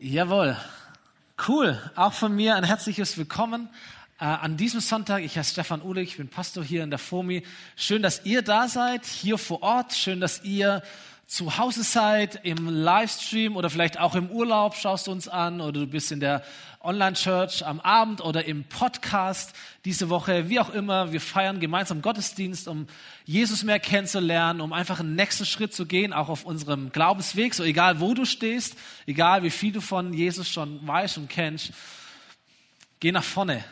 Jawohl. Cool. Auch von mir ein herzliches Willkommen äh, an diesem Sonntag. Ich heiße Stefan Uhle, ich bin Pastor hier in der FOMI. Schön, dass ihr da seid, hier vor Ort. Schön, dass ihr zu Hause seid, im Livestream oder vielleicht auch im Urlaub schaust du uns an oder du bist in der Online-Church am Abend oder im Podcast diese Woche, wie auch immer. Wir feiern gemeinsam Gottesdienst, um Jesus mehr kennenzulernen, um einfach einen nächsten Schritt zu gehen, auch auf unserem Glaubensweg. So egal, wo du stehst, egal wie viel du von Jesus schon weißt und kennst, geh nach vorne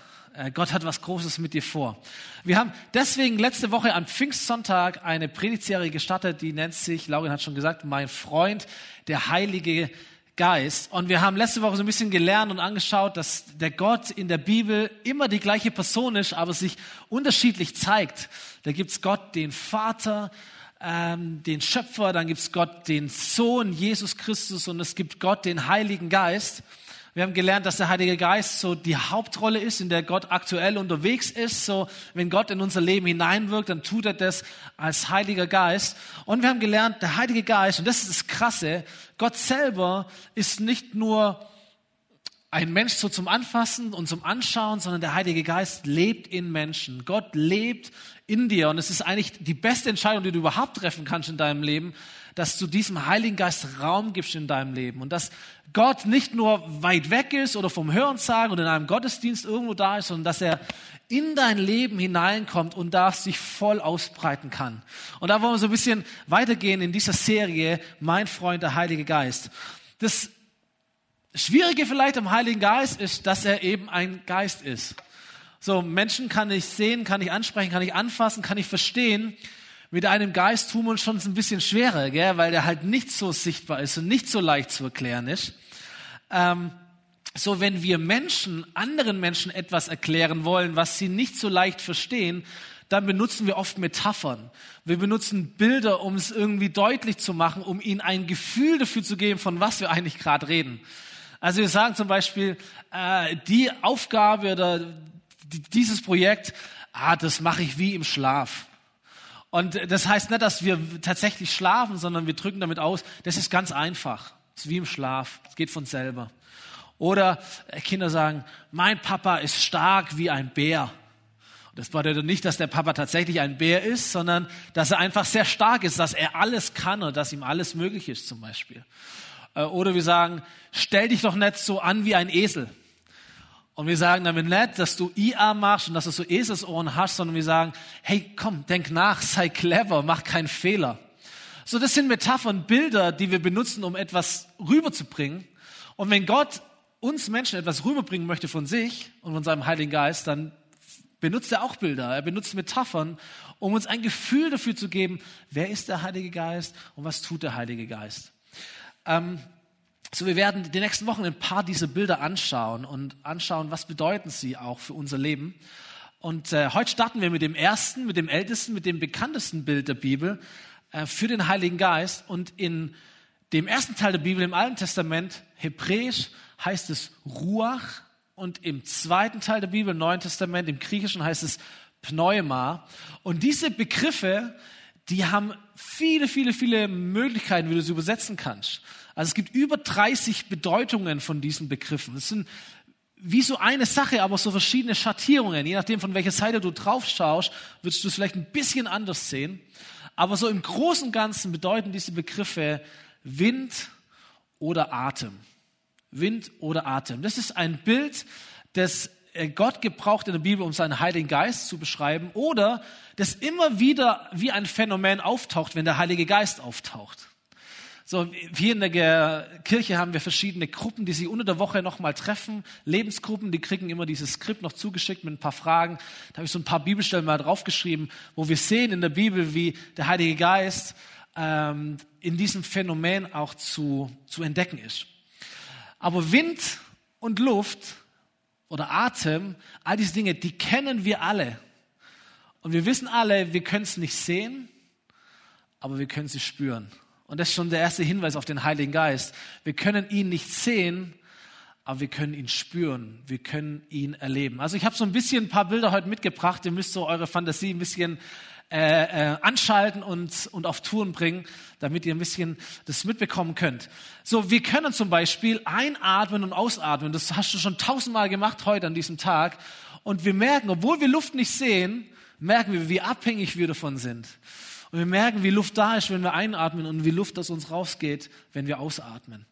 Gott hat was Großes mit dir vor. Wir haben deswegen letzte Woche am Pfingstsonntag eine Predigtserie gestartet, die nennt sich, Laurin hat schon gesagt, mein Freund, der Heilige Geist. Und wir haben letzte Woche so ein bisschen gelernt und angeschaut, dass der Gott in der Bibel immer die gleiche Person ist, aber sich unterschiedlich zeigt. Da gibt's Gott, den Vater, ähm, den Schöpfer, dann gibt's Gott, den Sohn, Jesus Christus und es gibt Gott, den Heiligen Geist. Wir haben gelernt, dass der Heilige Geist so die Hauptrolle ist, in der Gott aktuell unterwegs ist. So, wenn Gott in unser Leben hineinwirkt, dann tut er das als Heiliger Geist. Und wir haben gelernt, der Heilige Geist, und das ist das Krasse, Gott selber ist nicht nur ein Mensch so zum Anfassen und zum Anschauen, sondern der Heilige Geist lebt in Menschen. Gott lebt in dir. Und es ist eigentlich die beste Entscheidung, die du überhaupt treffen kannst in deinem Leben, dass du diesem Heiligen Geist Raum gibst in deinem Leben und dass Gott nicht nur weit weg ist oder vom Hörensagen oder in einem Gottesdienst irgendwo da ist, sondern dass er in dein Leben hineinkommt und da sich voll ausbreiten kann. Und da wollen wir so ein bisschen weitergehen in dieser Serie, Mein Freund, der Heilige Geist. Das Schwierige vielleicht am Heiligen Geist ist, dass er eben ein Geist ist. So, Menschen kann ich sehen, kann ich ansprechen, kann ich anfassen, kann ich verstehen mit einem Geist tun wir uns schon ein bisschen schwerer, gell? weil der halt nicht so sichtbar ist und nicht so leicht zu erklären ist. Ähm, so, wenn wir Menschen, anderen Menschen etwas erklären wollen, was sie nicht so leicht verstehen, dann benutzen wir oft Metaphern. Wir benutzen Bilder, um es irgendwie deutlich zu machen, um ihnen ein Gefühl dafür zu geben, von was wir eigentlich gerade reden. Also wir sagen zum Beispiel, äh, die Aufgabe oder dieses Projekt, ah, das mache ich wie im Schlaf. Und das heißt nicht, dass wir tatsächlich schlafen, sondern wir drücken damit aus, das ist ganz einfach. Das ist wie im Schlaf. Es geht von selber. Oder äh, Kinder sagen, mein Papa ist stark wie ein Bär. Das bedeutet nicht, dass der Papa tatsächlich ein Bär ist, sondern dass er einfach sehr stark ist, dass er alles kann und dass ihm alles möglich ist zum Beispiel. Äh, oder wir sagen, stell dich doch nicht so an wie ein Esel. Und wir sagen damit nicht, dass du IA machst und dass du so Eselsohren hast, sondern wir sagen, hey, komm, denk nach, sei clever, mach keinen Fehler. So, das sind Metaphern, Bilder, die wir benutzen, um etwas rüberzubringen. Und wenn Gott uns Menschen etwas rüberbringen möchte von sich und von seinem Heiligen Geist, dann benutzt er auch Bilder. Er benutzt Metaphern, um uns ein Gefühl dafür zu geben, wer ist der Heilige Geist und was tut der Heilige Geist. Ähm, so, wir werden die nächsten Wochen ein paar dieser Bilder anschauen und anschauen, was bedeuten sie auch für unser Leben. Und äh, heute starten wir mit dem ersten, mit dem ältesten, mit dem bekanntesten Bild der Bibel äh, für den Heiligen Geist. Und in dem ersten Teil der Bibel im Alten Testament, hebräisch, heißt es Ruach. Und im zweiten Teil der Bibel, im Neuen Testament, im Griechischen heißt es Pneuma. Und diese Begriffe, die haben viele, viele, viele Möglichkeiten, wie du sie übersetzen kannst. Also es gibt über 30 Bedeutungen von diesen Begriffen. Es sind wie so eine Sache, aber so verschiedene Schattierungen. Je nachdem, von welcher Seite du drauf schaust, wirst du es vielleicht ein bisschen anders sehen. Aber so im Großen und Ganzen bedeuten diese Begriffe Wind oder Atem. Wind oder Atem. Das ist ein Bild, das Gott gebraucht in der Bibel, um seinen Heiligen Geist zu beschreiben oder das immer wieder wie ein Phänomen auftaucht, wenn der Heilige Geist auftaucht. So, hier in der Kirche haben wir verschiedene Gruppen, die sich unter der Woche nochmal treffen. Lebensgruppen, die kriegen immer dieses Skript noch zugeschickt mit ein paar Fragen. Da habe ich so ein paar Bibelstellen mal draufgeschrieben, wo wir sehen in der Bibel, wie der Heilige Geist ähm, in diesem Phänomen auch zu, zu entdecken ist. Aber Wind und Luft oder Atem, all diese Dinge, die kennen wir alle. Und wir wissen alle, wir können es nicht sehen, aber wir können sie spüren. Und das ist schon der erste Hinweis auf den Heiligen Geist. Wir können ihn nicht sehen, aber wir können ihn spüren, wir können ihn erleben. Also ich habe so ein bisschen ein paar Bilder heute mitgebracht. Ihr müsst so eure Fantasie ein bisschen äh, äh, anschalten und, und auf Touren bringen, damit ihr ein bisschen das mitbekommen könnt. So, wir können zum Beispiel einatmen und ausatmen. Das hast du schon tausendmal gemacht heute an diesem Tag. Und wir merken, obwohl wir Luft nicht sehen, merken wir, wie abhängig wir davon sind. Und wir merken, wie Luft da ist, wenn wir einatmen und wie Luft aus uns rausgeht, wenn wir ausatmen.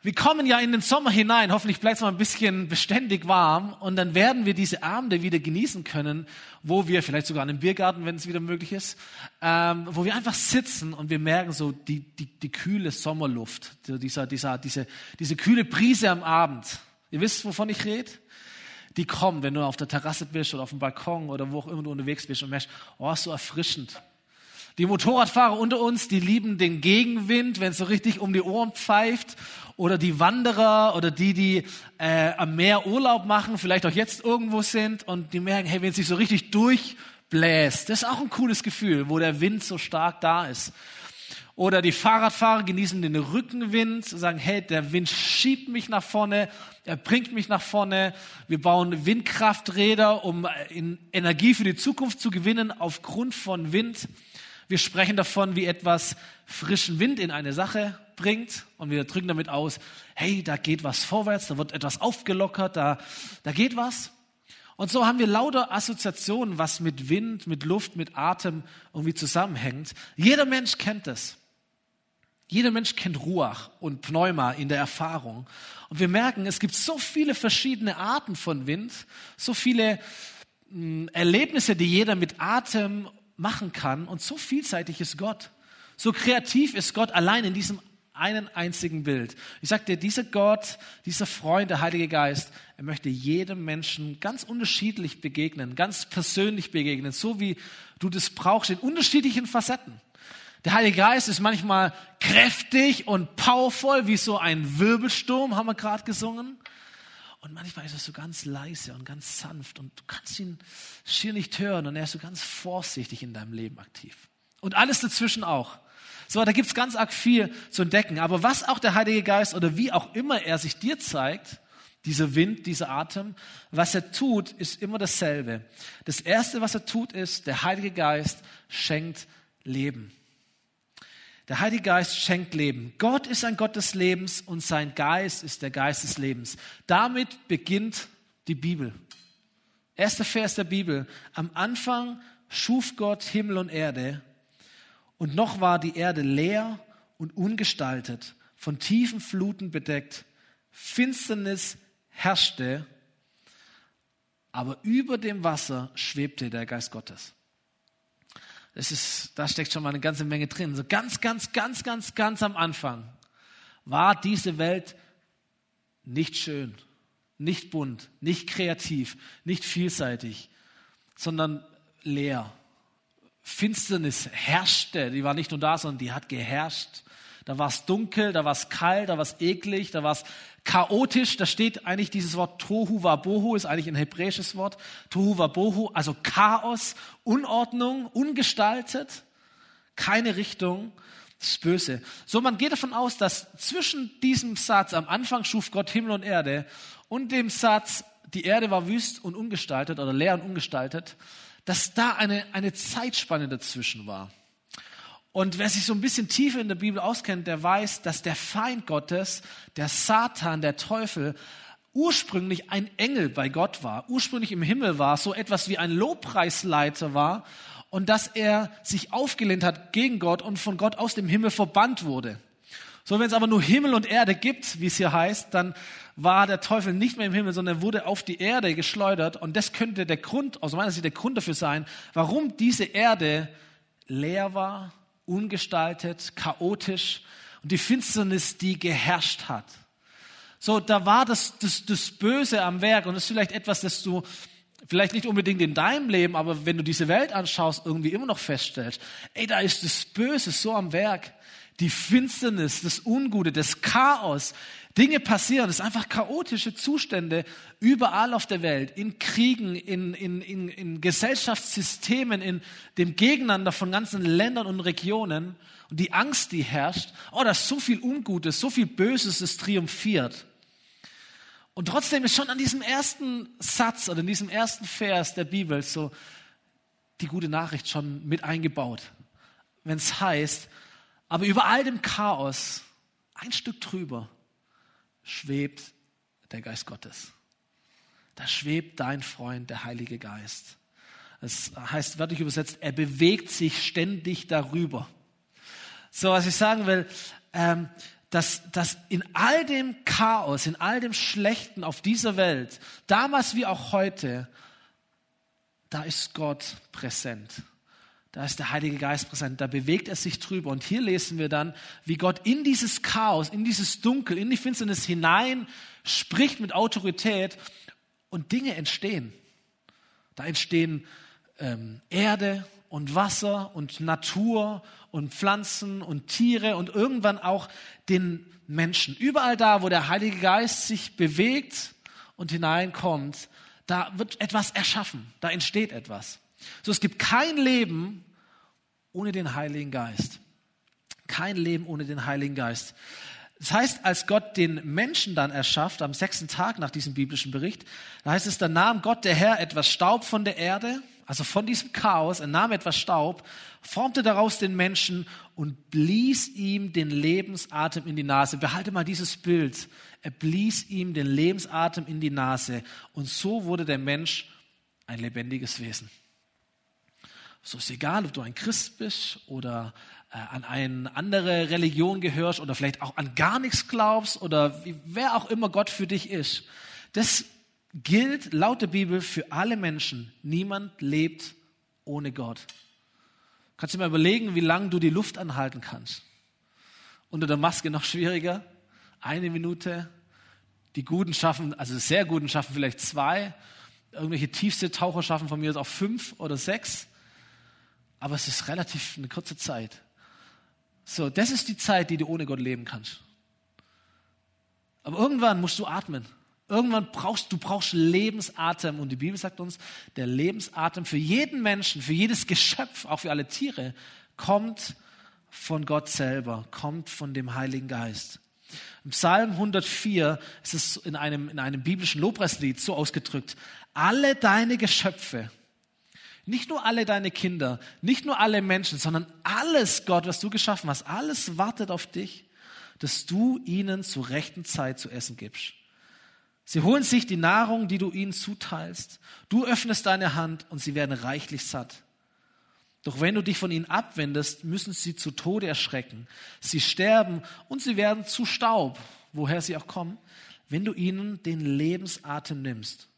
Wir kommen ja in den Sommer hinein, hoffentlich bleibt es mal ein bisschen beständig warm und dann werden wir diese Abende wieder genießen können, wo wir, vielleicht sogar in einem Biergarten, wenn es wieder möglich ist, ähm, wo wir einfach sitzen und wir merken so die, die, die kühle Sommerluft, dieser, dieser, diese, diese kühle Brise am Abend. Ihr wisst, wovon ich rede? Die kommt, wenn du auf der Terrasse bist oder auf dem Balkon oder wo auch immer du unterwegs bist und merkst, oh, ist so erfrischend. Die Motorradfahrer unter uns, die lieben den Gegenwind, wenn es so richtig um die Ohren pfeift. Oder die Wanderer oder die, die äh, am Meer Urlaub machen, vielleicht auch jetzt irgendwo sind und die merken, hey, wenn es sich so richtig durchbläst, das ist auch ein cooles Gefühl, wo der Wind so stark da ist. Oder die Fahrradfahrer genießen den Rückenwind, sagen, hey, der Wind schiebt mich nach vorne, er bringt mich nach vorne. Wir bauen Windkrafträder, um äh, Energie für die Zukunft zu gewinnen aufgrund von Wind. Wir sprechen davon, wie etwas frischen Wind in eine Sache bringt und wir drücken damit aus, hey, da geht was vorwärts, da wird etwas aufgelockert, da, da geht was. Und so haben wir lauter Assoziationen, was mit Wind, mit Luft, mit Atem irgendwie zusammenhängt. Jeder Mensch kennt das. Jeder Mensch kennt Ruach und Pneuma in der Erfahrung. Und wir merken, es gibt so viele verschiedene Arten von Wind, so viele mh, hm, Erlebnisse, die jeder mit Atem machen kann. Und so vielseitig ist Gott. So kreativ ist Gott allein in diesem einen einzigen Bild. Ich sage dir, dieser Gott, dieser Freund, der Heilige Geist, er möchte jedem Menschen ganz unterschiedlich begegnen, ganz persönlich begegnen, so wie du das brauchst, in unterschiedlichen Facetten. Der Heilige Geist ist manchmal kräftig und powervoll, wie so ein Wirbelsturm, haben wir gerade gesungen. Und manchmal ist er so ganz leise und ganz sanft und du kannst ihn schier nicht hören und er ist so ganz vorsichtig in deinem Leben aktiv. Und alles dazwischen auch. So, da gibt's ganz arg viel zu entdecken. Aber was auch der Heilige Geist oder wie auch immer er sich dir zeigt, dieser Wind, dieser Atem, was er tut, ist immer dasselbe. Das Erste, was er tut, ist, der Heilige Geist schenkt Leben. Der Heilige Geist schenkt Leben. Gott ist ein Gott des Lebens und sein Geist ist der Geist des Lebens. Damit beginnt die Bibel. Erster Vers der Bibel. Am Anfang schuf Gott Himmel und Erde und noch war die Erde leer und ungestaltet, von tiefen Fluten bedeckt. Finsternis herrschte, aber über dem Wasser schwebte der Geist Gottes. Das ist, da steckt schon mal eine ganze Menge drin. So ganz, ganz, ganz, ganz, ganz am Anfang war diese Welt nicht schön, nicht bunt, nicht kreativ, nicht vielseitig, sondern leer. Finsternis herrschte, die war nicht nur da, sondern die hat geherrscht. Da war es dunkel, da war es kalt, da war es eklig, da war es chaotisch. Da steht eigentlich dieses Wort Tohu Wabohu, ist eigentlich ein hebräisches Wort. Tohu Wabohu, also Chaos, Unordnung, ungestaltet, keine Richtung. Das böse. So, man geht davon aus, dass zwischen diesem Satz, am Anfang schuf Gott Himmel und Erde, und dem Satz, die Erde war wüst und ungestaltet oder leer und ungestaltet, dass da eine, eine Zeitspanne dazwischen war. Und wer sich so ein bisschen tiefer in der Bibel auskennt, der weiß, dass der Feind Gottes, der Satan, der Teufel, ursprünglich ein Engel bei Gott war, ursprünglich im Himmel war, so etwas wie ein Lobpreisleiter war und dass er sich aufgelehnt hat gegen Gott und von Gott aus dem Himmel verbannt wurde. So, wenn es aber nur Himmel und Erde gibt, wie es hier heißt, dann war der Teufel nicht mehr im Himmel, sondern wurde auf die Erde geschleudert. Und das könnte der Grund, aus meiner Sicht der Grund dafür sein, warum diese Erde leer war, ungestaltet, chaotisch und die Finsternis, die geherrscht hat. So, da war das, das, das Böse am Werk und das ist vielleicht etwas, das du vielleicht nicht unbedingt in deinem Leben, aber wenn du diese Welt anschaust, irgendwie immer noch feststellst, ey, da ist das Böse so am Werk. Die Finsternis, das Ungute, das Chaos, Dinge passieren, es sind einfach chaotische Zustände überall auf der Welt, in Kriegen, in, in, in, in Gesellschaftssystemen, in dem Gegeneinander von ganzen Ländern und Regionen. Und die Angst, die herrscht, oh, da ist so viel Ungutes, so viel Böses, das triumphiert. Und trotzdem ist schon an diesem ersten Satz oder in diesem ersten Vers der Bibel so, die gute Nachricht schon mit eingebaut. Wenn es heißt, aber über all dem Chaos, ein Stück drüber, schwebt der Geist Gottes. Da schwebt dein Freund, der Heilige Geist. Es heißt wörtlich übersetzt, er bewegt sich ständig darüber. So, was ich sagen will, ähm, dass, dass in all dem Chaos, in all dem Schlechten auf dieser Welt, damals wie auch heute, da ist Gott präsent. Da ist der Heilige Geist präsent, da bewegt er sich drüber. Und hier lesen wir dann, wie Gott in dieses Chaos, in dieses Dunkel, in die Finsternis hinein spricht mit Autorität und Dinge entstehen. Da entstehen ähm, Erde und Wasser und Natur und Pflanzen und Tiere und irgendwann auch den Menschen. Überall da, wo der Heilige Geist sich bewegt und hineinkommt, da wird etwas erschaffen, da entsteht etwas. So, es gibt kein Leben ohne den Heiligen Geist. Kein Leben ohne den Heiligen Geist. Das heißt, als Gott den Menschen dann erschafft, am sechsten Tag nach diesem biblischen Bericht, da heißt es, da nahm Gott der Herr etwas Staub von der Erde also von diesem Chaos, er nahm etwas Staub, formte daraus den Menschen und blies ihm den Lebensatem in die Nase. Behalte mal dieses Bild. Er blies ihm den Lebensatem in die Nase und so wurde der Mensch ein lebendiges Wesen. So ist egal, ob du ein Christ bist oder äh, an eine andere Religion gehörst oder vielleicht auch an gar nichts glaubst oder wie, wer auch immer Gott für dich ist. Das gilt laut der Bibel für alle Menschen. Niemand lebt ohne Gott. Kannst du mal überlegen, wie lange du die Luft anhalten kannst? Unter der Maske noch schwieriger. Eine Minute. Die Guten schaffen, also sehr Guten schaffen vielleicht zwei. Irgendwelche tiefste Taucher schaffen von mir aus auch fünf oder sechs. Aber es ist relativ eine kurze Zeit. So, das ist die Zeit, die du ohne Gott leben kannst. Aber irgendwann musst du atmen. Irgendwann brauchst du brauchst Lebensatem und die Bibel sagt uns, der Lebensatem für jeden Menschen, für jedes Geschöpf, auch für alle Tiere, kommt von Gott selber, kommt von dem Heiligen Geist. Im Psalm 104 ist es in einem, in einem biblischen Lobpreislied so ausgedrückt, alle deine Geschöpfe, nicht nur alle deine Kinder, nicht nur alle Menschen, sondern alles, Gott, was du geschaffen hast, alles wartet auf dich, dass du ihnen zur rechten Zeit zu essen gibst. Sie holen sich die Nahrung, die du ihnen zuteilst. Du öffnest deine Hand und sie werden reichlich satt. Doch wenn du dich von ihnen abwendest, müssen sie zu Tode erschrecken. Sie sterben und sie werden zu Staub, woher sie auch kommen, wenn du ihnen den Lebensatem nimmst.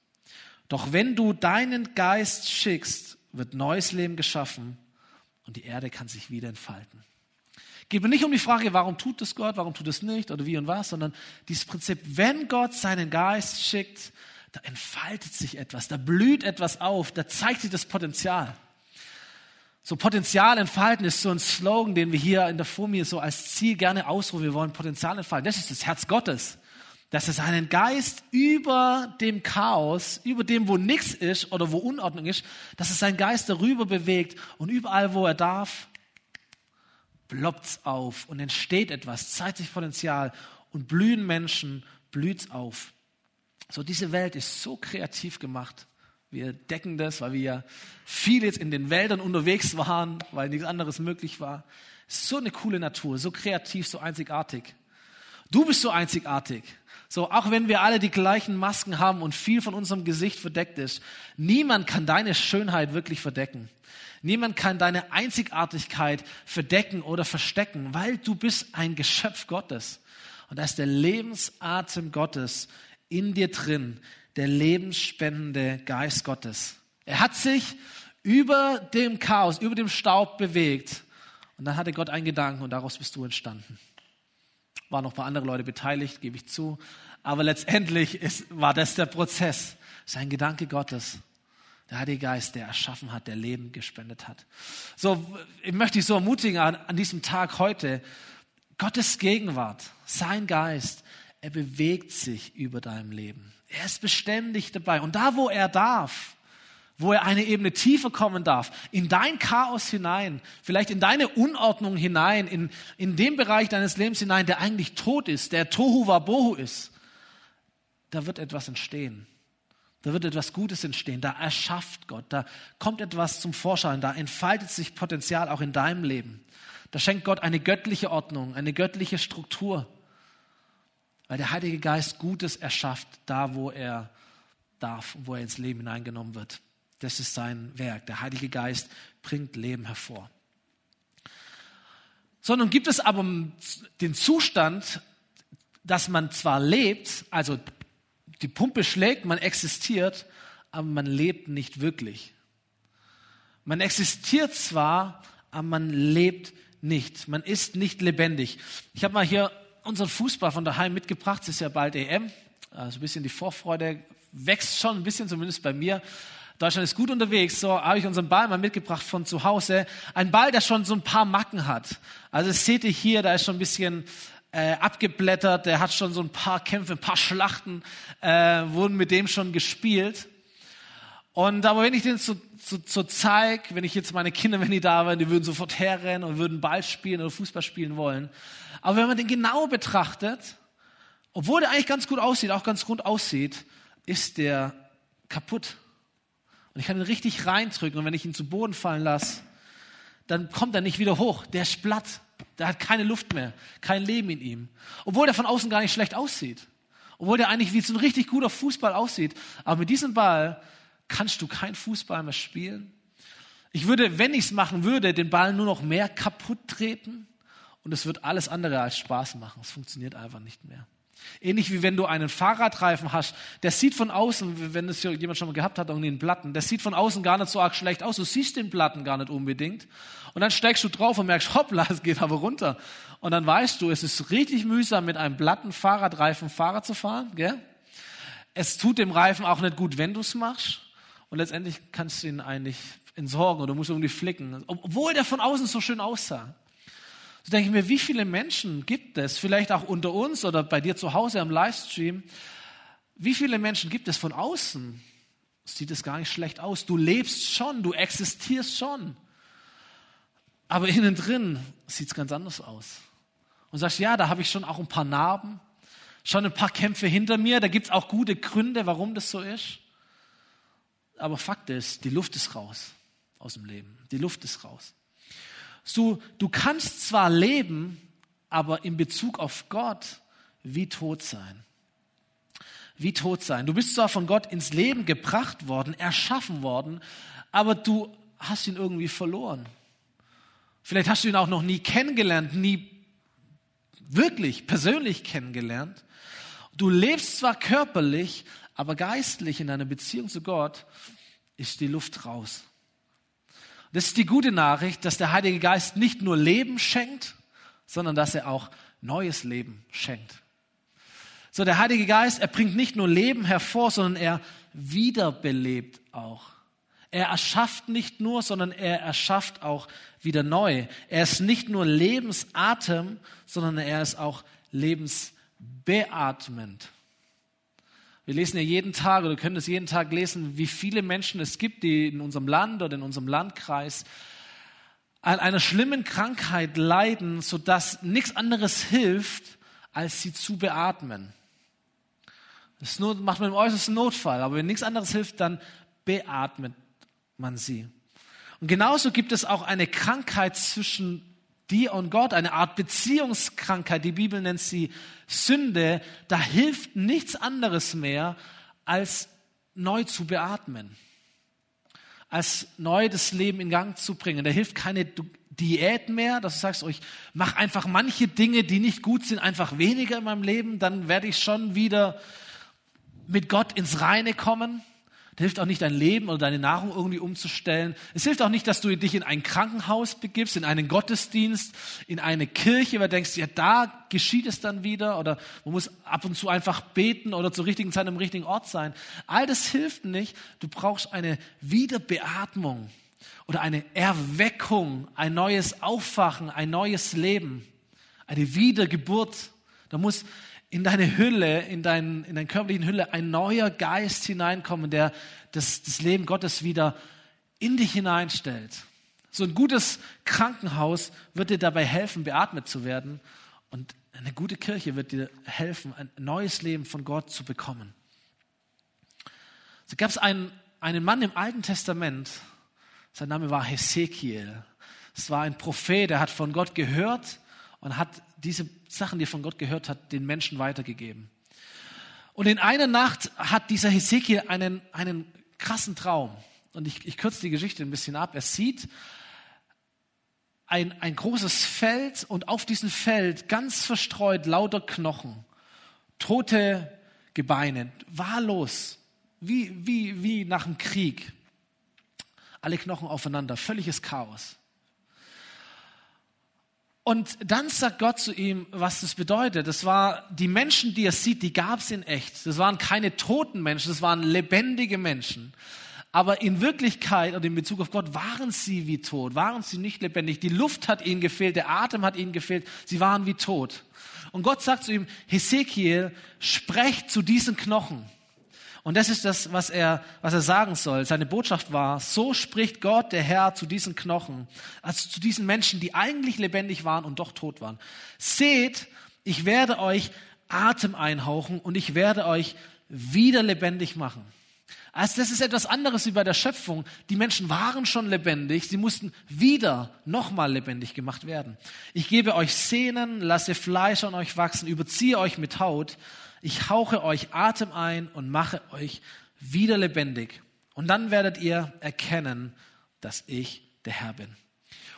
Doch wenn du deinen Geist schickst, wird neues Leben geschaffen und die Erde kann sich wieder entfalten geht mir nicht um die Frage, warum tut es Gott, warum tut es nicht oder wie und was, sondern dieses Prinzip, wenn Gott seinen Geist schickt, da entfaltet sich etwas, da blüht etwas auf, da zeigt sich das Potenzial. So Potenzial entfalten ist so ein Slogan, den wir hier in der FOMI so als Ziel gerne ausrufen. Wir wollen Potenzial entfalten. Das ist das Herz Gottes. Dass er seinen Geist über dem Chaos, über dem, wo nichts ist oder wo Unordnung ist, dass er seinen Geist darüber bewegt und überall, wo er darf, ploppt's auf und entsteht etwas, zeigt sich Potenzial und blühen Menschen, blüht's auf. So, diese Welt ist so kreativ gemacht. Wir decken das, weil wir ja viel jetzt in den Wäldern unterwegs waren, weil nichts anderes möglich war. So eine coole Natur, so kreativ, so einzigartig. Du bist so einzigartig. So, auch wenn wir alle die gleichen Masken haben und viel von unserem Gesicht verdeckt ist, niemand kann deine Schönheit wirklich verdecken. Niemand kann deine Einzigartigkeit verdecken oder verstecken, weil du bist ein Geschöpf Gottes. Und da ist der Lebensatem Gottes in dir drin, der lebensspendende Geist Gottes. Er hat sich über dem Chaos, über dem Staub bewegt. Und dann hatte Gott einen Gedanken und daraus bist du entstanden. Waren noch ein paar andere Leute beteiligt, gebe ich zu. Aber letztendlich ist, war das der Prozess. Sein Gedanke Gottes. Der Heilige Geist, der erschaffen hat, der Leben gespendet hat. So, ich möchte dich so ermutigen an, an diesem Tag heute. Gottes Gegenwart, sein Geist, er bewegt sich über deinem Leben. Er ist beständig dabei. Und da, wo er darf, wo er eine Ebene tiefer kommen darf, in dein Chaos hinein, vielleicht in deine Unordnung hinein, in, in den Bereich deines Lebens hinein, der eigentlich tot ist, der Tohu Wabohu ist, da wird etwas entstehen. Da wird etwas Gutes entstehen, da erschafft Gott, da kommt etwas zum Vorschein, da entfaltet sich Potenzial auch in deinem Leben. Da schenkt Gott eine göttliche Ordnung, eine göttliche Struktur, weil der Heilige Geist Gutes erschafft, da wo er darf, wo er ins Leben hineingenommen wird. Das ist sein Werk. Der Heilige Geist bringt Leben hervor. So, nun gibt es aber den Zustand, dass man zwar lebt, also die Pumpe schlägt, man existiert, aber man lebt nicht wirklich. Man existiert zwar, aber man lebt nicht. Man ist nicht lebendig. Ich habe mal hier unseren Fußball von daheim mitgebracht. Es ist ja bald EM. Also ein bisschen die Vorfreude wächst schon ein bisschen, zumindest bei mir. Deutschland ist gut unterwegs. So habe ich unseren Ball mal mitgebracht von zu Hause. Ein Ball, der schon so ein paar Macken hat. Also das seht ihr hier, da ist schon ein bisschen äh, abgeblättert. Der hat schon so ein paar Kämpfe, ein paar Schlachten äh, wurden mit dem schon gespielt. Und aber wenn ich den so, so, so zeig, wenn ich jetzt meine Kinder, wenn die da wären, die würden sofort herrennen und würden Ball spielen oder Fußball spielen wollen. Aber wenn man den genau betrachtet, obwohl der eigentlich ganz gut aussieht, auch ganz rund aussieht, ist der kaputt. Und ich kann ihn richtig reindrücken und wenn ich ihn zu Boden fallen lasse, dann kommt er nicht wieder hoch. Der ist platt. Der hat keine Luft mehr, kein Leben in ihm. Obwohl der von außen gar nicht schlecht aussieht. Obwohl der eigentlich wie so ein richtig guter Fußball aussieht. Aber mit diesem Ball kannst du kein Fußball mehr spielen. Ich würde, wenn ich es machen würde, den Ball nur noch mehr kaputt treten und es wird alles andere als Spaß machen. Es funktioniert einfach nicht mehr. Ähnlich wie wenn du einen Fahrradreifen hast, der sieht von außen, wenn es jemand schon mal gehabt hat, irgendwie einen Platten, der sieht von außen gar nicht so arg schlecht aus. Du siehst den Platten gar nicht unbedingt. Und dann steigst du drauf und merkst, hoppla, es geht aber runter. Und dann weißt du, es ist richtig mühsam, mit einem platten Fahrradreifen Fahrrad zu fahren. Gell? Es tut dem Reifen auch nicht gut, wenn du es machst. Und letztendlich kannst du ihn eigentlich entsorgen oder musst irgendwie flicken. Obwohl der von außen so schön aussah. So denke ich mir, wie viele Menschen gibt es, vielleicht auch unter uns oder bei dir zu Hause am Livestream, wie viele Menschen gibt es von außen? Sieht es gar nicht schlecht aus. Du lebst schon, du existierst schon. Aber innen drin sieht es ganz anders aus. Und sagst, ja, da habe ich schon auch ein paar Narben, schon ein paar Kämpfe hinter mir, da gibt es auch gute Gründe, warum das so ist. Aber Fakt ist, die Luft ist raus aus dem Leben. Die Luft ist raus. So, du kannst zwar leben, aber in Bezug auf Gott wie tot sein. Wie tot sein. Du bist zwar von Gott ins Leben gebracht worden, erschaffen worden, aber du hast ihn irgendwie verloren. Vielleicht hast du ihn auch noch nie kennengelernt, nie wirklich persönlich kennengelernt. Du lebst zwar körperlich, aber geistlich in deiner Beziehung zu Gott ist die Luft raus. Das ist die gute Nachricht, dass der Heilige Geist nicht nur Leben schenkt, sondern dass er auch neues Leben schenkt. So, der Heilige Geist, er bringt nicht nur Leben hervor, sondern er wiederbelebt auch. Er erschafft nicht nur, sondern er erschafft auch wieder neu. Er ist nicht nur Lebensatem, sondern er ist auch lebensbeatmend. Wir lesen ja jeden Tag oder können es jeden Tag lesen, wie viele Menschen es gibt, die in unserem Land oder in unserem Landkreis an einer schlimmen Krankheit leiden, sodass nichts anderes hilft, als sie zu beatmen. Das macht man im äußersten Notfall, aber wenn nichts anderes hilft, dann beatmet man sie. Und genauso gibt es auch eine Krankheit zwischen dir und Gott, eine Art Beziehungskrankheit. Die Bibel nennt sie Sünde. Da hilft nichts anderes mehr, als neu zu beatmen, als neu das Leben in Gang zu bringen. Da hilft keine Diät mehr, dass du sagst, oh, ich mach einfach manche Dinge, die nicht gut sind, einfach weniger in meinem Leben, dann werde ich schon wieder mit Gott ins Reine kommen. Hilft auch nicht, dein Leben oder deine Nahrung irgendwie umzustellen. Es hilft auch nicht, dass du dich in ein Krankenhaus begibst, in einen Gottesdienst, in eine Kirche, weil du denkst, ja, da geschieht es dann wieder oder man muss ab und zu einfach beten oder zur richtigen Zeit am richtigen Ort sein. All das hilft nicht. Du brauchst eine Wiederbeatmung oder eine Erweckung, ein neues Aufwachen, ein neues Leben, eine Wiedergeburt. Da muss in deine Hülle, in, dein, in deinen körperlichen Hülle ein neuer Geist hineinkommen, der das, das Leben Gottes wieder in dich hineinstellt. So ein gutes Krankenhaus wird dir dabei helfen, beatmet zu werden. Und eine gute Kirche wird dir helfen, ein neues Leben von Gott zu bekommen. So gab es einen, einen Mann im Alten Testament, sein Name war Hesekiel. Es war ein Prophet, der hat von Gott gehört und hat diese Sachen, die er von Gott gehört hat, den Menschen weitergegeben. Und in einer Nacht hat dieser Hesekiel einen, einen krassen Traum. Und ich, ich kürze die Geschichte ein bisschen ab. Er sieht ein, ein großes Feld und auf diesem Feld ganz verstreut lauter Knochen, tote Gebeine, wahllos, wie, wie, wie nach dem Krieg. Alle Knochen aufeinander, völliges Chaos. Und dann sagt Gott zu ihm, was das bedeutet. Das war, die Menschen, die er sieht, die gab es in echt. Das waren keine toten Menschen, das waren lebendige Menschen. Aber in Wirklichkeit und in Bezug auf Gott waren sie wie tot, waren sie nicht lebendig. Die Luft hat ihnen gefehlt, der Atem hat ihnen gefehlt, sie waren wie tot. Und Gott sagt zu ihm, Hesekiel, sprecht zu diesen Knochen. Und das ist das, was er, was er sagen soll. Seine Botschaft war, so spricht Gott, der Herr, zu diesen Knochen, also zu diesen Menschen, die eigentlich lebendig waren und doch tot waren. Seht, ich werde euch Atem einhauchen und ich werde euch wieder lebendig machen. Also das ist etwas anderes wie bei der Schöpfung. Die Menschen waren schon lebendig, sie mussten wieder nochmal lebendig gemacht werden. Ich gebe euch Sehnen, lasse Fleisch an euch wachsen, überziehe euch mit Haut, ich hauche euch Atem ein und mache euch wieder lebendig. Und dann werdet ihr erkennen, dass ich der Herr bin.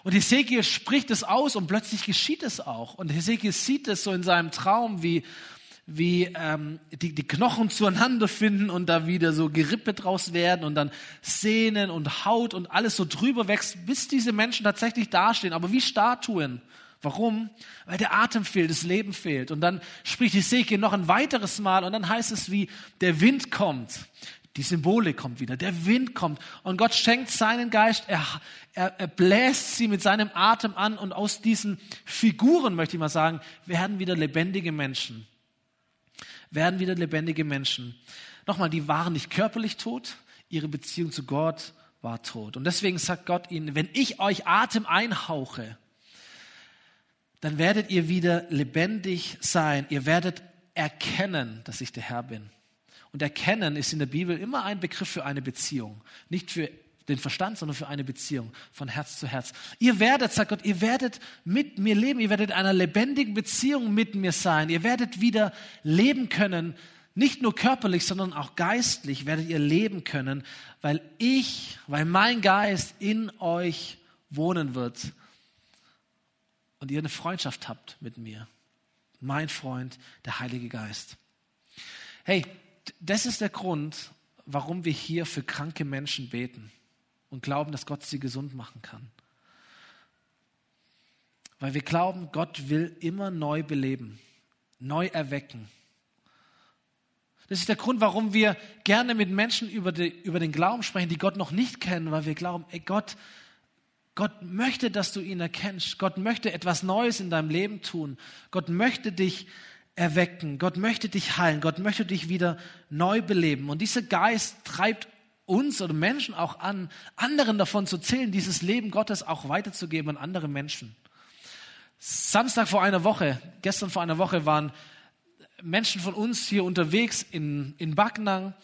Und Hesekiel spricht es aus und plötzlich geschieht es auch. Und Hesekiel sieht es so in seinem Traum, wie wie ähm, die, die Knochen zueinander finden und da wieder so Gerippe draus werden und dann Sehnen und Haut und alles so drüber wächst, bis diese Menschen tatsächlich dastehen, aber wie Statuen. Warum? Weil der Atem fehlt, das Leben fehlt. Und dann spricht Ezekiel noch ein weiteres Mal und dann heißt es wie, der Wind kommt. Die Symbole kommt wieder. Der Wind kommt und Gott schenkt seinen Geist. Er, er, er bläst sie mit seinem Atem an und aus diesen Figuren, möchte ich mal sagen, werden wieder lebendige Menschen werden wieder lebendige Menschen. Nochmal, die waren nicht körperlich tot, ihre Beziehung zu Gott war tot. Und deswegen sagt Gott ihnen, wenn ich euch Atem einhauche, dann werdet ihr wieder lebendig sein. Ihr werdet erkennen, dass ich der Herr bin. Und erkennen ist in der Bibel immer ein Begriff für eine Beziehung. Nicht für den Verstand, sondern für eine Beziehung von Herz zu Herz. Ihr werdet, sagt Gott, ihr werdet mit mir leben, ihr werdet in einer lebendigen Beziehung mit mir sein, ihr werdet wieder leben können, nicht nur körperlich, sondern auch geistlich werdet ihr leben können, weil ich, weil mein Geist in euch wohnen wird und ihr eine Freundschaft habt mit mir. Mein Freund, der Heilige Geist. Hey, das ist der Grund, warum wir hier für kranke Menschen beten und glauben, dass Gott sie gesund machen kann. Weil wir glauben, Gott will immer neu beleben, neu erwecken. Das ist der Grund, warum wir gerne mit Menschen über, die, über den Glauben sprechen, die Gott noch nicht kennen, weil wir glauben, ey Gott, Gott möchte, dass du ihn erkennst. Gott möchte etwas Neues in deinem Leben tun. Gott möchte dich erwecken. Gott möchte dich heilen. Gott möchte dich wieder neu beleben. Und dieser Geist treibt uns oder Menschen auch an, anderen davon zu zählen, dieses Leben Gottes auch weiterzugeben an andere Menschen. Samstag vor einer Woche, gestern vor einer Woche waren Menschen von uns hier unterwegs in, in Backnang,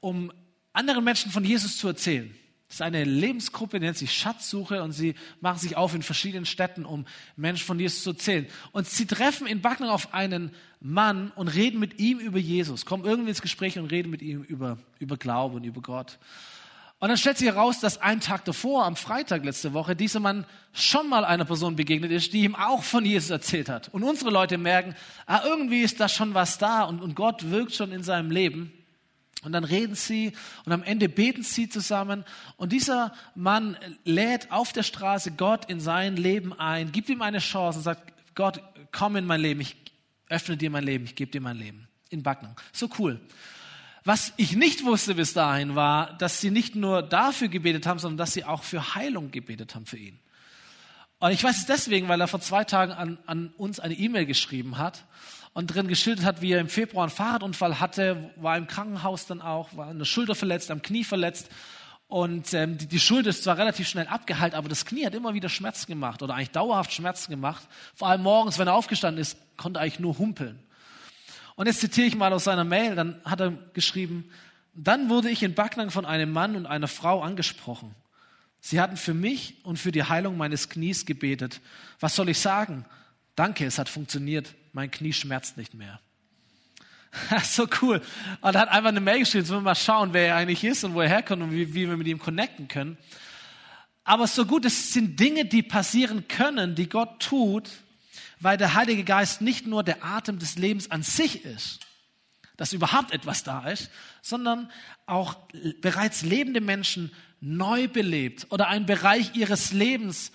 um anderen Menschen von Jesus zu erzählen. Das ist eine Lebensgruppe, die nennt sich Schatzsuche und sie machen sich auf in verschiedenen Städten, um Menschen von Jesus zu erzählen. Und sie treffen in Backnang auf einen Mann und reden mit ihm über Jesus, kommen irgendwie ins Gespräch und reden mit ihm über, über Glaube und über Gott. Und dann stellt sich heraus, dass einen Tag davor, am Freitag letzte Woche, dieser Mann schon mal einer Person begegnet ist, die ihm auch von Jesus erzählt hat. Und unsere Leute merken, ah, irgendwie ist da schon was da und, und Gott wirkt schon in seinem Leben. Und dann reden sie und am Ende beten sie zusammen. Und dieser Mann lädt auf der Straße Gott in sein Leben ein, gibt ihm eine Chance und sagt, Gott, komm in mein Leben, ich öffne dir mein Leben, ich gebe dir mein Leben. In Backnang. So cool. Was ich nicht wusste bis dahin war, dass sie nicht nur dafür gebetet haben, sondern dass sie auch für Heilung gebetet haben für ihn. Und ich weiß es deswegen, weil er vor zwei Tagen an, an uns eine E-Mail geschrieben hat und drin geschildert hat, wie er im Februar einen Fahrradunfall hatte, war im Krankenhaus dann auch, war an der Schulter verletzt, am Knie verletzt. Und ähm, die, die Schulter ist zwar relativ schnell abgeheilt, aber das Knie hat immer wieder Schmerzen gemacht oder eigentlich dauerhaft Schmerzen gemacht. Vor allem morgens, wenn er aufgestanden ist, konnte er eigentlich nur humpeln. Und jetzt zitiere ich mal aus seiner Mail, dann hat er geschrieben, Dann wurde ich in Backnang von einem Mann und einer Frau angesprochen. Sie hatten für mich und für die Heilung meines Knies gebetet. Was soll ich sagen? Danke, es hat funktioniert. Mein Knie schmerzt nicht mehr. so cool. Und er hat einfach eine Mail geschrieben, jetzt wollen wir mal schauen, wer er eigentlich ist und wo er herkommt und wie, wie wir mit ihm connecten können. Aber so gut, es sind Dinge, die passieren können, die Gott tut, weil der Heilige Geist nicht nur der Atem des Lebens an sich ist, dass überhaupt etwas da ist, sondern auch bereits lebende Menschen neu belebt oder einen Bereich ihres Lebens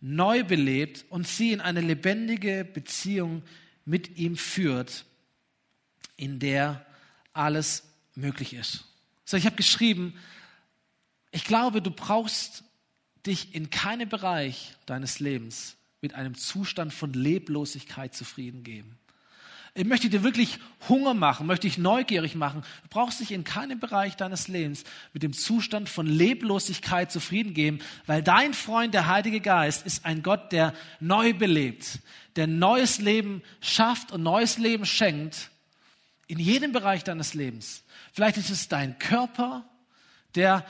neu belebt und sie in eine lebendige Beziehung mit ihm führt, in der alles möglich ist. So, ich habe geschrieben, ich glaube, du brauchst dich in keinem Bereich deines Lebens mit einem Zustand von Leblosigkeit zufrieden geben. Ich möchte dir wirklich Hunger machen, möchte dich neugierig machen. Du brauchst dich in keinem Bereich deines Lebens mit dem Zustand von Leblosigkeit zufrieden geben, weil dein Freund, der Heilige Geist, ist ein Gott, der neu belebt, der neues Leben schafft und neues Leben schenkt in jedem Bereich deines Lebens. Vielleicht ist es dein Körper, der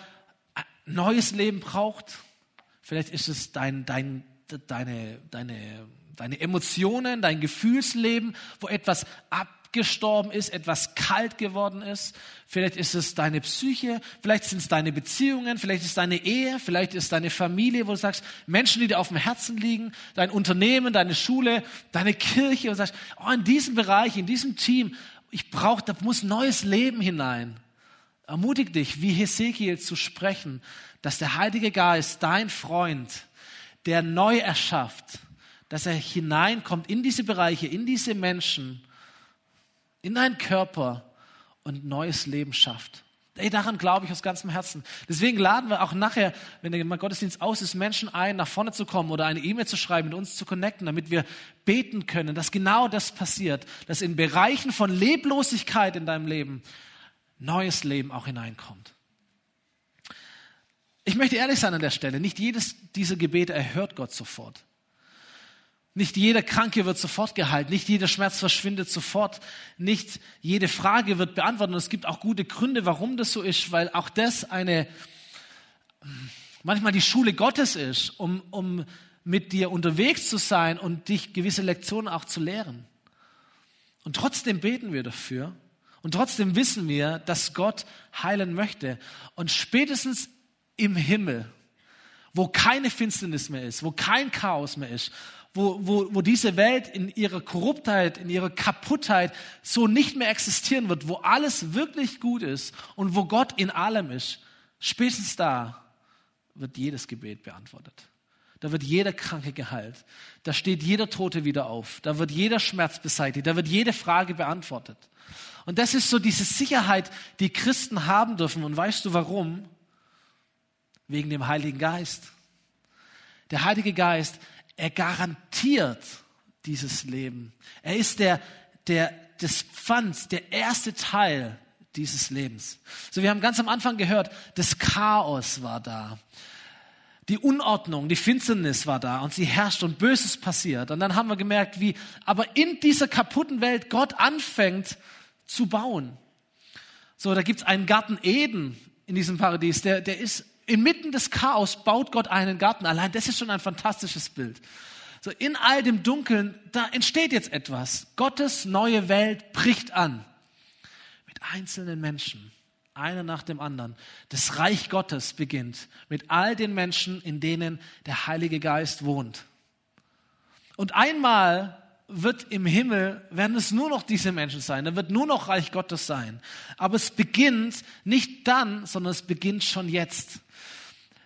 neues Leben braucht. Vielleicht ist es dein, dein, deine, deine, deine Emotionen, dein Gefühlsleben, wo etwas abgestorben ist, etwas kalt geworden ist. Vielleicht ist es deine Psyche, vielleicht sind es deine Beziehungen, vielleicht ist es deine Ehe, vielleicht ist es deine Familie, wo du sagst, Menschen, die dir auf dem Herzen liegen, dein Unternehmen, deine Schule, deine Kirche und sagst, oh, in diesem Bereich, in diesem Team, ich brauche, da muss neues Leben hinein. Ermutig dich, wie Hesekiel zu sprechen, dass der Heilige Geist, dein Freund, der neu erschafft, dass er hineinkommt in diese Bereiche, in diese Menschen, in deinen Körper und neues Leben schafft. Ey, daran glaube ich aus ganzem Herzen. Deswegen laden wir auch nachher, wenn der Gottesdienst aus ist, Menschen ein, nach vorne zu kommen oder eine E-Mail zu schreiben, mit uns zu connecten, damit wir beten können, dass genau das passiert, dass in Bereichen von Leblosigkeit in deinem Leben neues Leben auch hineinkommt. Ich möchte ehrlich sein an der Stelle. Nicht jedes dieser Gebete erhört Gott sofort. Nicht jeder Kranke wird sofort geheilt. Nicht jeder Schmerz verschwindet sofort. Nicht jede Frage wird beantwortet. Und es gibt auch gute Gründe, warum das so ist, weil auch das eine, manchmal die Schule Gottes ist, um, um mit dir unterwegs zu sein und dich gewisse Lektionen auch zu lehren. Und trotzdem beten wir dafür. Und trotzdem wissen wir, dass Gott heilen möchte. Und spätestens im Himmel, wo keine Finsternis mehr ist, wo kein Chaos mehr ist, wo, wo, wo diese Welt in ihrer Korruptheit, in ihrer Kaputtheit so nicht mehr existieren wird, wo alles wirklich gut ist und wo Gott in allem ist, spätestens da wird jedes Gebet beantwortet. Da wird jeder Kranke geheilt. Da steht jeder Tote wieder auf. Da wird jeder Schmerz beseitigt. Da wird jede Frage beantwortet. Und das ist so diese Sicherheit, die Christen haben dürfen. Und weißt du warum? wegen dem Heiligen Geist. Der Heilige Geist, er garantiert dieses Leben. Er ist der, der, des Pfands, der erste Teil dieses Lebens. So, wir haben ganz am Anfang gehört, das Chaos war da. Die Unordnung, die Finsternis war da und sie herrscht und Böses passiert. Und dann haben wir gemerkt, wie aber in dieser kaputten Welt Gott anfängt zu bauen. So, da gibt's einen Garten Eden in diesem Paradies, der, der ist inmitten des Chaos baut Gott einen Garten. Allein das ist schon ein fantastisches Bild. So in all dem Dunkeln, da entsteht jetzt etwas. Gottes neue Welt bricht an. Mit einzelnen Menschen, einer nach dem anderen. Das Reich Gottes beginnt mit all den Menschen, in denen der Heilige Geist wohnt. Und einmal wird im Himmel, werden es nur noch diese Menschen sein, da wird nur noch Reich Gottes sein. Aber es beginnt nicht dann, sondern es beginnt schon jetzt.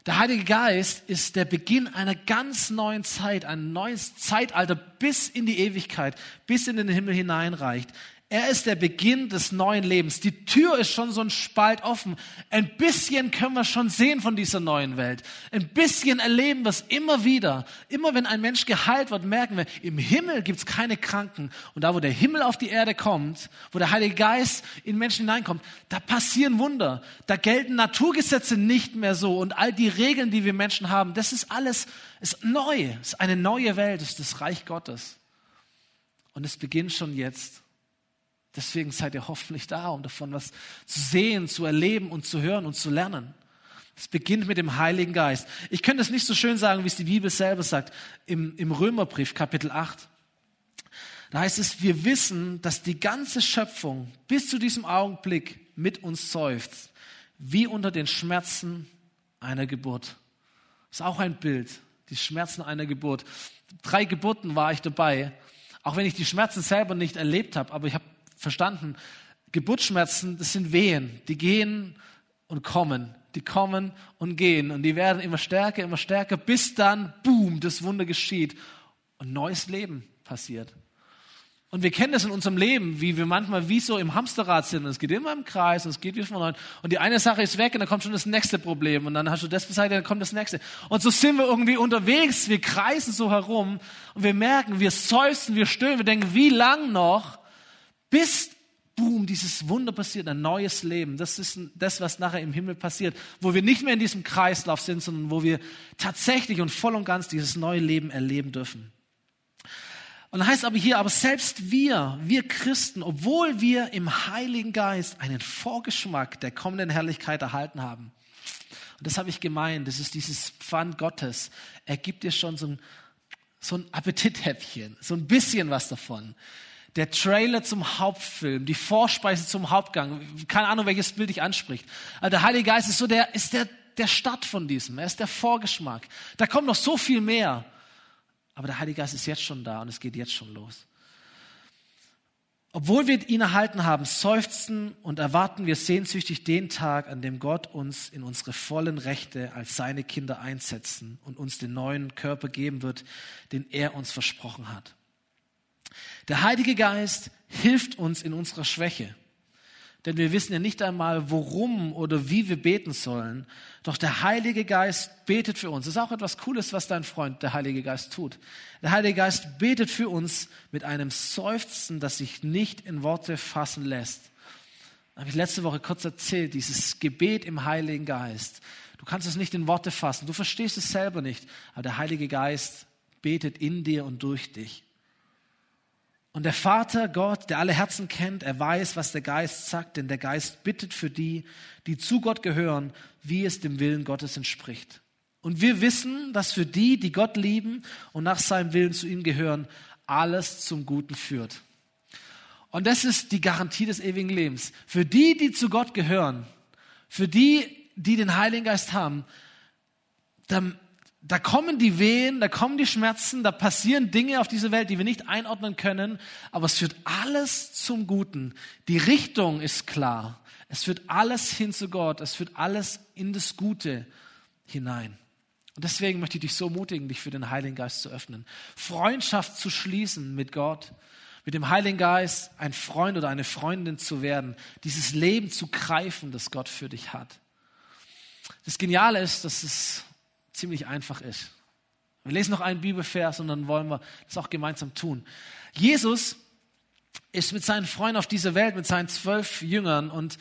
Der Heilige Geist ist der Beginn einer ganz neuen Zeit, ein neues Zeitalter bis in die Ewigkeit, bis in den Himmel hineinreicht. Er ist der Beginn des neuen Lebens. Die Tür ist schon so ein Spalt offen. Ein bisschen können wir schon sehen von dieser neuen Welt. Ein bisschen erleben wir es immer wieder. Immer wenn ein Mensch geheilt wird, merken wir, im Himmel gibt es keine Kranken. Und da, wo der Himmel auf die Erde kommt, wo der Heilige Geist in Menschen hineinkommt, da passieren Wunder. Da gelten Naturgesetze nicht mehr so. Und all die Regeln, die wir Menschen haben, das ist alles ist neu. Es ist eine neue Welt. Es ist das Reich Gottes. Und es beginnt schon jetzt. Deswegen seid ihr hoffentlich da, um davon was zu sehen, zu erleben und zu hören und zu lernen. Es beginnt mit dem Heiligen Geist. Ich könnte es nicht so schön sagen, wie es die Bibel selber sagt, im, im Römerbrief Kapitel 8. Da heißt es, wir wissen, dass die ganze Schöpfung bis zu diesem Augenblick mit uns seufzt, wie unter den Schmerzen einer Geburt. Das ist auch ein Bild, die Schmerzen einer Geburt. Drei Geburten war ich dabei, auch wenn ich die Schmerzen selber nicht erlebt habe, aber ich habe verstanden, Geburtsschmerzen, das sind Wehen, die gehen und kommen, die kommen und gehen und die werden immer stärker, immer stärker, bis dann, boom, das Wunder geschieht und neues Leben passiert. Und wir kennen das in unserem Leben, wie wir manchmal wie so im Hamsterrad sind. Und es geht immer im Kreis und es geht wie von neu. Und die eine Sache ist weg und dann kommt schon das nächste Problem. Und dann hast du das beseitigt, dann kommt das nächste. Und so sind wir irgendwie unterwegs. Wir kreisen so herum und wir merken, wir seufzen, wir stöhnen, wir denken, wie lang noch, bis, boom, dieses Wunder passiert, ein neues Leben. Das ist das, was nachher im Himmel passiert, wo wir nicht mehr in diesem Kreislauf sind, sondern wo wir tatsächlich und voll und ganz dieses neue Leben erleben dürfen. Und dann heißt aber hier, aber selbst wir, wir Christen, obwohl wir im Heiligen Geist einen Vorgeschmack der kommenden Herrlichkeit erhalten haben, und das habe ich gemeint, das ist dieses Pfand Gottes, er gibt dir schon so ein, so ein Appetithäppchen, so ein bisschen was davon. Der Trailer zum Hauptfilm, die Vorspeise zum Hauptgang, keine Ahnung, welches Bild dich anspricht. Aber der Heilige Geist ist so der, ist der, der Start von diesem, er ist der Vorgeschmack. Da kommt noch so viel mehr. Aber der Heilige Geist ist jetzt schon da und es geht jetzt schon los. Obwohl wir ihn erhalten haben, seufzen und erwarten wir sehnsüchtig den Tag, an dem Gott uns in unsere vollen Rechte als seine Kinder einsetzen und uns den neuen Körper geben wird, den er uns versprochen hat. Der Heilige Geist hilft uns in unserer Schwäche. Denn wir wissen ja nicht einmal, worum oder wie wir beten sollen. Doch der Heilige Geist betet für uns. Das ist auch etwas Cooles, was dein Freund, der Heilige Geist, tut. Der Heilige Geist betet für uns mit einem Seufzen, das sich nicht in Worte fassen lässt. Das habe ich letzte Woche kurz erzählt, dieses Gebet im Heiligen Geist. Du kannst es nicht in Worte fassen. Du verstehst es selber nicht. Aber der Heilige Geist betet in dir und durch dich. Und der Vater Gott, der alle Herzen kennt, er weiß, was der Geist sagt, denn der Geist bittet für die, die zu Gott gehören, wie es dem Willen Gottes entspricht. Und wir wissen, dass für die, die Gott lieben und nach seinem Willen zu ihm gehören, alles zum Guten führt. Und das ist die Garantie des ewigen Lebens. Für die, die zu Gott gehören, für die, die den Heiligen Geist haben, dann da kommen die Wehen, da kommen die Schmerzen, da passieren Dinge auf dieser Welt, die wir nicht einordnen können, aber es führt alles zum Guten. Die Richtung ist klar. Es führt alles hin zu Gott, es führt alles in das Gute hinein. Und deswegen möchte ich dich so ermutigen, dich für den Heiligen Geist zu öffnen. Freundschaft zu schließen mit Gott, mit dem Heiligen Geist ein Freund oder eine Freundin zu werden, dieses Leben zu greifen, das Gott für dich hat. Das Geniale ist, dass es ziemlich einfach ist. Wir lesen noch einen Bibelvers und dann wollen wir das auch gemeinsam tun. Jesus ist mit seinen Freunden auf dieser Welt, mit seinen zwölf Jüngern und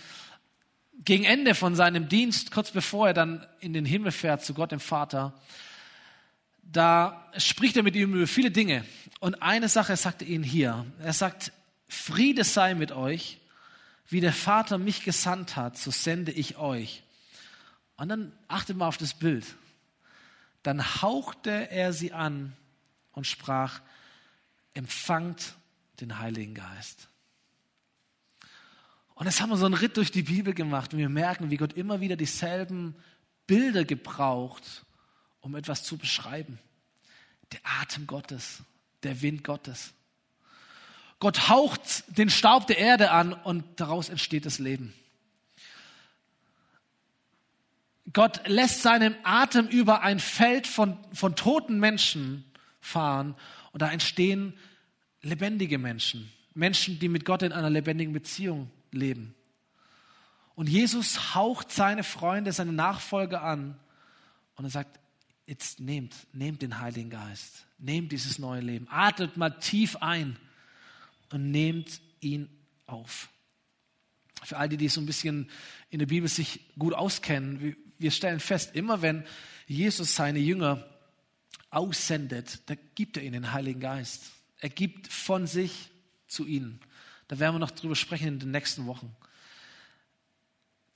gegen Ende von seinem Dienst, kurz bevor er dann in den Himmel fährt zu Gott dem Vater, da spricht er mit ihm über viele Dinge. Und eine Sache sagt er ihnen hier. Er sagt, Friede sei mit euch, wie der Vater mich gesandt hat, so sende ich euch. Und dann achtet mal auf das Bild. Dann hauchte er sie an und sprach, empfangt den Heiligen Geist. Und jetzt haben wir so einen Ritt durch die Bibel gemacht und wir merken, wie Gott immer wieder dieselben Bilder gebraucht, um etwas zu beschreiben. Der Atem Gottes, der Wind Gottes. Gott haucht den Staub der Erde an und daraus entsteht das Leben. Gott lässt seinen Atem über ein Feld von, von toten Menschen fahren und da entstehen lebendige Menschen. Menschen, die mit Gott in einer lebendigen Beziehung leben. Und Jesus haucht seine Freunde, seine Nachfolger an und er sagt, jetzt nehmt, nehmt den Heiligen Geist, nehmt dieses neue Leben, atmet mal tief ein und nehmt ihn auf. Für all die, die so ein bisschen in der Bibel sich gut auskennen, wir stellen fest, immer wenn Jesus seine Jünger aussendet, da gibt er ihnen den Heiligen Geist. Er gibt von sich zu ihnen. Da werden wir noch drüber sprechen in den nächsten Wochen.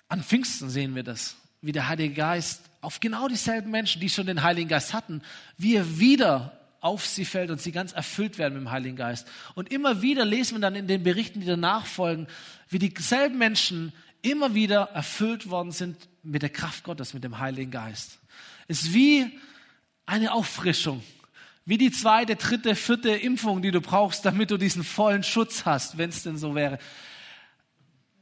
An Pfingsten sehen wir das, wie der Heilige Geist auf genau dieselben Menschen, die schon den Heiligen Geist hatten, wie er wieder auf sie fällt und sie ganz erfüllt werden mit dem Heiligen Geist. Und immer wieder lesen wir dann in den Berichten, die danach folgen, wie dieselben Menschen immer wieder erfüllt worden sind mit der Kraft Gottes, mit dem Heiligen Geist. Es ist wie eine Auffrischung, wie die zweite, dritte, vierte Impfung, die du brauchst, damit du diesen vollen Schutz hast, wenn es denn so wäre.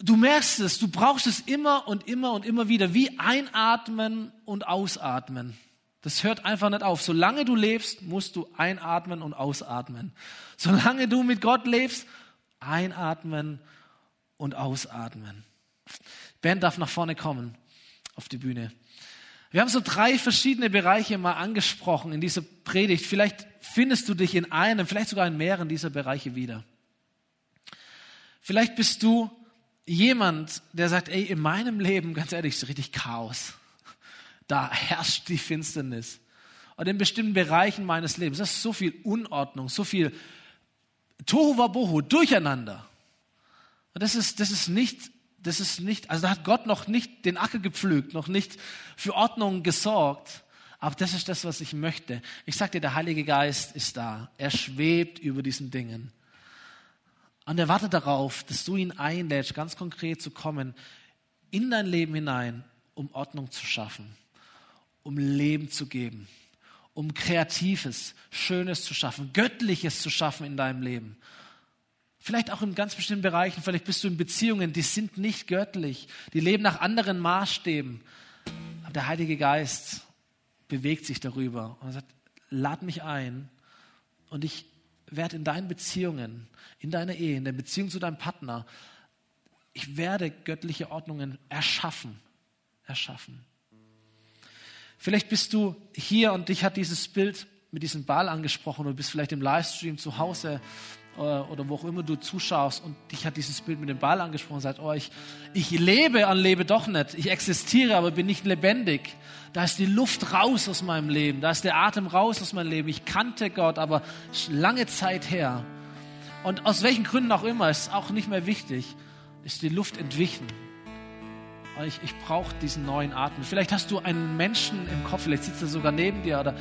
Du merkst es, du brauchst es immer und immer und immer wieder, wie einatmen und ausatmen. Das hört einfach nicht auf. Solange du lebst, musst du einatmen und ausatmen. Solange du mit Gott lebst, einatmen und ausatmen. Ben darf nach vorne kommen auf die Bühne. Wir haben so drei verschiedene Bereiche mal angesprochen in dieser Predigt. Vielleicht findest du dich in einem, vielleicht sogar in mehreren dieser Bereiche wieder. Vielleicht bist du jemand, der sagt, ey, in meinem Leben, ganz ehrlich, ist richtig Chaos da herrscht die Finsternis. Und in bestimmten Bereichen meines Lebens, das ist so viel Unordnung, so viel Tohu Wabohu, Durcheinander. Und das ist, das ist nicht, das ist nicht, also da hat Gott noch nicht den Acker gepflügt, noch nicht für Ordnung gesorgt. Aber das ist das, was ich möchte. Ich sag dir, der Heilige Geist ist da. Er schwebt über diesen Dingen. Und er wartet darauf, dass du ihn einlädst, ganz konkret zu kommen, in dein Leben hinein, um Ordnung zu schaffen um Leben zu geben, um Kreatives, Schönes zu schaffen, Göttliches zu schaffen in deinem Leben. Vielleicht auch in ganz bestimmten Bereichen, vielleicht bist du in Beziehungen, die sind nicht göttlich, die leben nach anderen Maßstäben. Aber der Heilige Geist bewegt sich darüber und sagt, lad mich ein und ich werde in deinen Beziehungen, in deiner Ehe, in der Beziehung zu deinem Partner, ich werde göttliche Ordnungen erschaffen, erschaffen. Vielleicht bist du hier und dich hat dieses Bild mit diesem Ball angesprochen oder bist vielleicht im Livestream zu Hause äh, oder wo auch immer du zuschaust und dich hat dieses Bild mit dem Ball angesprochen und sagt, oh, ich, ich lebe und lebe doch nicht. Ich existiere, aber bin nicht lebendig. Da ist die Luft raus aus meinem Leben. Da ist der Atem raus aus meinem Leben. Ich kannte Gott, aber lange Zeit her. Und aus welchen Gründen auch immer, ist auch nicht mehr wichtig, ist die Luft entwichen ich, ich brauche diesen neuen Atem. Vielleicht hast du einen Menschen im Kopf, vielleicht sitzt er sogar neben dir oder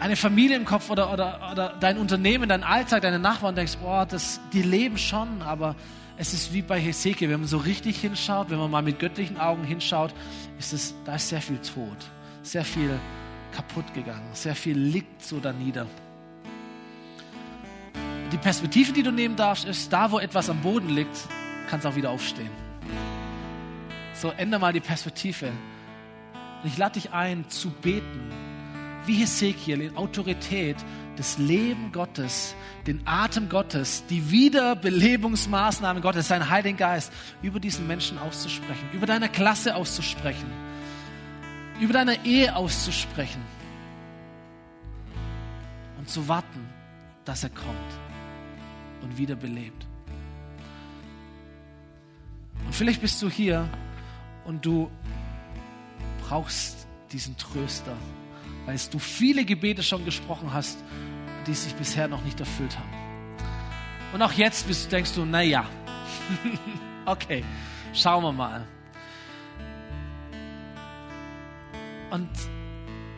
eine Familie im Kopf oder, oder, oder dein Unternehmen, dein Alltag, deine Nachbarn, denkst, boah, das, die leben schon, aber es ist wie bei Hesekiel, wenn man so richtig hinschaut, wenn man mal mit göttlichen Augen hinschaut, ist es, da ist sehr viel Tod, sehr viel kaputt gegangen, sehr viel liegt so da nieder. Die Perspektive, die du nehmen darfst, ist, da wo etwas am Boden liegt, kann es auch wieder aufstehen. So, ändere mal die Perspektive. Und ich lade dich ein, zu beten, wie Hesekiel in Autorität das Leben Gottes, den Atem Gottes, die Wiederbelebungsmaßnahmen Gottes, seinen Heiligen Geist über diesen Menschen auszusprechen, über deine Klasse auszusprechen, über deine Ehe auszusprechen und zu warten, dass er kommt und wiederbelebt. Und vielleicht bist du hier und du brauchst diesen Tröster, weil du viele Gebete schon gesprochen hast, die sich bisher noch nicht erfüllt haben. Und auch jetzt bist, denkst du, naja, okay, schauen wir mal. Und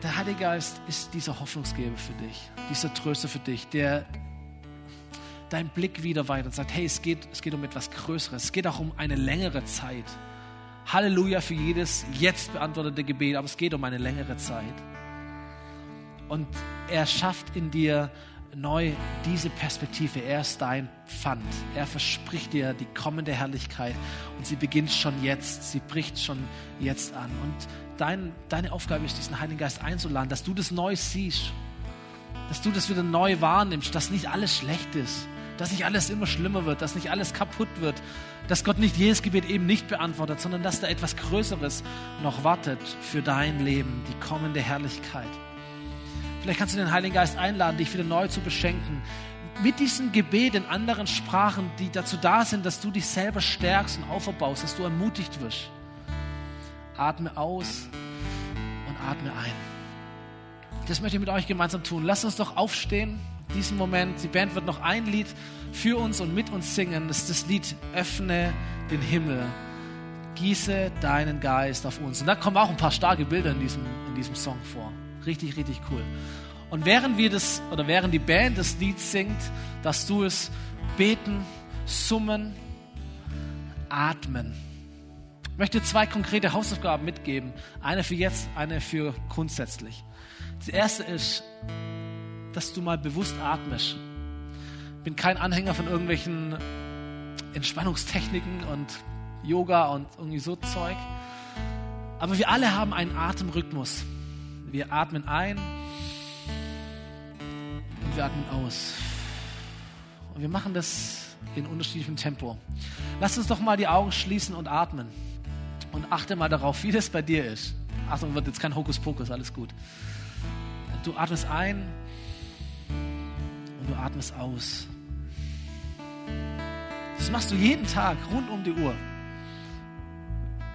der Heilige Geist ist dieser Hoffnungsgeber für dich, dieser Tröster für dich, der deinen Blick wieder weiter und sagt, hey, es geht, es geht um etwas Größeres, es geht auch um eine längere Zeit. Halleluja für jedes jetzt beantwortete Gebet, aber es geht um eine längere Zeit. Und er schafft in dir neu diese Perspektive. Er ist dein Pfand. Er verspricht dir die kommende Herrlichkeit und sie beginnt schon jetzt. Sie bricht schon jetzt an. Und dein, deine Aufgabe ist, diesen Heiligen Geist einzuladen, dass du das neu siehst, dass du das wieder neu wahrnimmst, dass nicht alles schlecht ist, dass nicht alles immer schlimmer wird, dass nicht alles kaputt wird, dass Gott nicht jedes Gebet eben nicht beantwortet, sondern dass da etwas Größeres noch wartet für dein Leben, die kommende Herrlichkeit. Vielleicht kannst du den Heiligen Geist einladen, dich wieder neu zu beschenken. Mit diesem Gebet in anderen Sprachen, die dazu da sind, dass du dich selber stärkst und auferbaust, dass du ermutigt wirst. Atme aus und atme ein. Das möchte ich mit euch gemeinsam tun. Lasst uns doch aufstehen diesen Moment. Die Band wird noch ein Lied für uns und mit uns singen. Das ist das Lied Öffne den Himmel. Gieße deinen Geist auf uns. Und da kommen auch ein paar starke Bilder in diesem, in diesem Song vor. Richtig, richtig cool. Und während wir das, oder während die Band das Lied singt, dass du es beten, summen, atmen. Ich möchte zwei konkrete Hausaufgaben mitgeben. Eine für jetzt, eine für grundsätzlich. Das erste ist, dass du mal bewusst atmest. Ich bin kein Anhänger von irgendwelchen Entspannungstechniken und Yoga und irgendwie so Zeug. Aber wir alle haben einen Atemrhythmus. Wir atmen ein und wir atmen aus. Und wir machen das in unterschiedlichem Tempo. Lass uns doch mal die Augen schließen und atmen. Und achte mal darauf, wie das bei dir ist. Achtung, wird jetzt kein Hokuspokus, alles gut. Du atmest ein und du atmest aus. Das machst du jeden Tag, rund um die Uhr.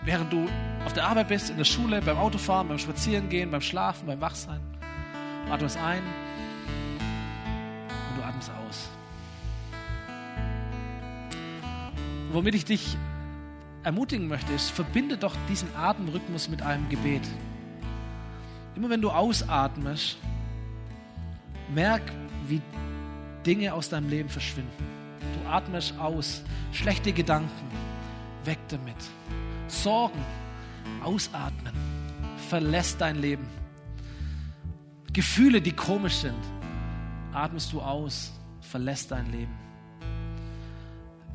Während du auf der Arbeit bist, in der Schule, beim Autofahren, beim Spazierengehen, beim Schlafen, beim Wachsein. Du atmest ein und du atmest aus. womit ich dich ermutigen möchte, ist, verbinde doch diesen Atemrhythmus mit einem Gebet. Immer wenn du ausatmest, merk, wie Dinge aus deinem Leben verschwinden. Du atmest aus, schlechte Gedanken, weg damit. Sorgen, ausatmen, verlässt dein Leben. Gefühle, die komisch sind, atmest du aus, verlässt dein Leben.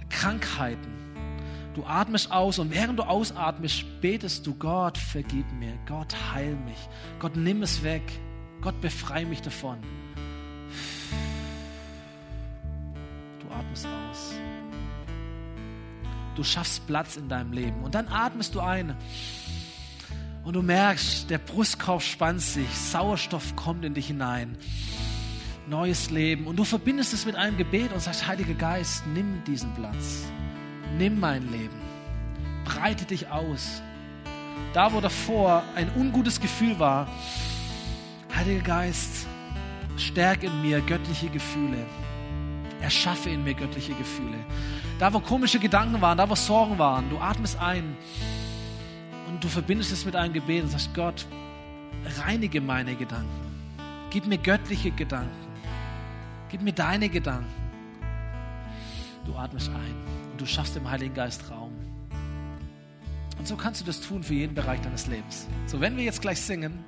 Krankheiten, Du atmest aus und während du ausatmest, betest du, Gott, vergib mir, Gott, heil mich, Gott, nimm es weg, Gott, befreie mich davon. Du schaffst Platz in deinem Leben und dann atmest du ein. Und du merkst, der Brustkorb spannt sich, Sauerstoff kommt in dich hinein, neues Leben. Und du verbindest es mit einem Gebet und sagst, Heiliger Geist, nimm diesen Platz nimm mein Leben, breite dich aus. Da, wo davor ein ungutes Gefühl war, Heiliger Geist, stärk in mir göttliche Gefühle. Erschaffe in mir göttliche Gefühle. Da, wo komische Gedanken waren, da, wo Sorgen waren, du atmest ein und du verbindest es mit einem Gebet und sagst, Gott, reinige meine Gedanken. Gib mir göttliche Gedanken. Gib mir deine Gedanken. Du atmest ein und du schaffst dem Heiligen Geist Raum. Und so kannst du das tun für jeden Bereich deines Lebens. So, wenn wir jetzt gleich singen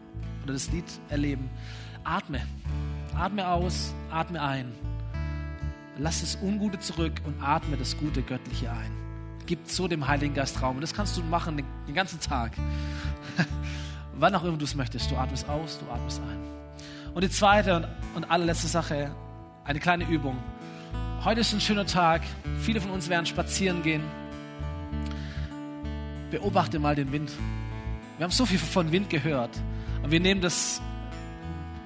oder das Lied erleben, atme. Atme aus, atme ein. Lass das Ungute zurück und atme das Gute Göttliche ein. Gib so dem Heiligen Geist Raum. Und das kannst du machen den, ganzen Tag. Wann auch immer du es möchtest. Du atmest aus, du atmest ein. Und die zweite und, und allerletzte Sache, eine kleine Übung. Heute ist ein schöner Tag. Viele von uns werden spazieren gehen. Beobachte mal den Wind. Wir haben so viel von Wind gehört, aber wir nehmen das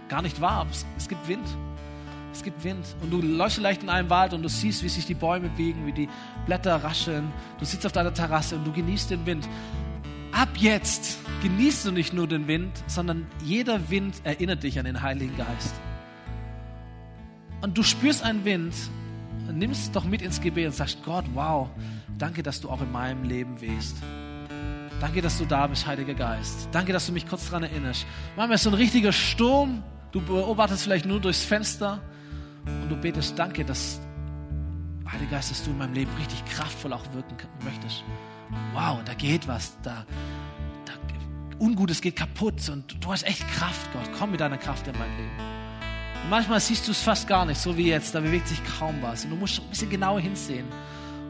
gar nicht wahr. Es gibt Wind. Es gibt Wind. Und du läufst vielleicht in einem Wald und du siehst, wie sich die Bäume biegen, wie die Blätter rascheln. Du sitzt auf deiner Terrasse und du genießt den Wind. Ab jetzt genießt du nicht nur den Wind, sondern jeder Wind erinnert dich an den Heiligen Geist. Und du spürst einen Wind nimm es doch mit ins Gebet und sagst, Gott, wow, danke, dass du auch in meinem Leben wehst. Danke, dass du da bist, Heiliger Geist. Danke, dass du mich kurz daran erinnerst. Manchmal ist so ein richtiger Sturm. Du beobachtest vielleicht nur durchs Fenster und du betest, danke, dass, Heiliger Geist, dass du in meinem Leben richtig kraftvoll auch wirken möchtest. Wow, da geht was. Da, da, Ungutes geht kaputt und du hast echt Kraft, Gott. Komm mit deiner Kraft in mein Leben. Und manchmal siehst du es fast gar nicht, so wie jetzt. Da bewegt sich kaum was. Und du musst ein bisschen genauer hinsehen.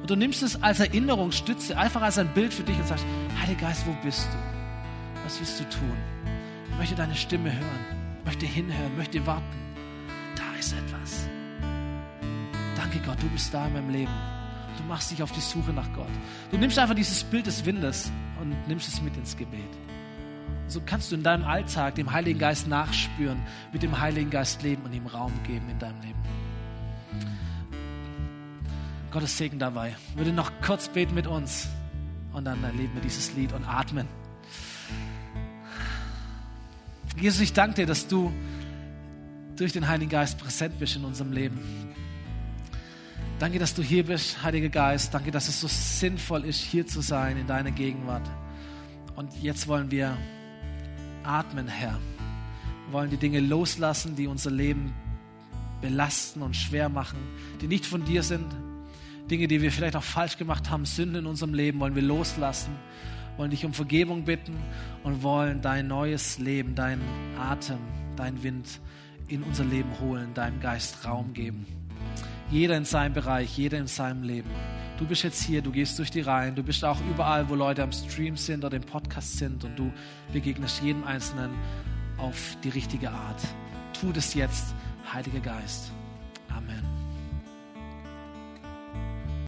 Und du nimmst es als Erinnerungsstütze, einfach als ein Bild für dich und sagst, Heiliger Geist, wo bist du? Was willst du tun? Ich möchte deine Stimme hören, möchte hinhören, möchte warten. Ist etwas. Danke Gott, du bist da in meinem Leben. Du machst dich auf die Suche nach Gott. Du nimmst einfach dieses Bild des Windes und nimmst es mit ins Gebet so kannst du in deinem Alltag dem Heiligen Geist nachspüren, mit dem Heiligen Geist leben und ihm Raum geben in deinem Leben. Gottes Segen dabei. Ich würde noch kurz beten mit uns und dann erleben wir dieses Lied und atmen. Jesus, ich danke dir, dass du durch den Heiligen Geist präsent bist in unserem Leben. Danke, dass du hier bist, Heiliger Geist. Danke, dass es so sinnvoll ist, hier zu sein in deiner Gegenwart. Und jetzt wollen wir atmen, Herr. Wir wollen die Dinge loslassen, die unser Leben belasten und schwer machen, die nicht von dir sind. Dinge, die wir vielleicht auch falsch gemacht haben, Sünden in unserem Leben, wollen wir loslassen, wollen dich um Vergebung bitten und wollen dein neues Leben, deinen Atem, deinen Wind in unser Leben holen, deinem Geist Raum geben. Jeder in seinem Bereich, jeder in seinem Leben. Du bist jetzt hier, du gehst durch die Reihen, du bist auch überall, wo Leute am Stream sind oder im Podcast sind und du begegnest jedem Einzelnen auf die richtige Art. Tu das jetzt, Heiliger Geist.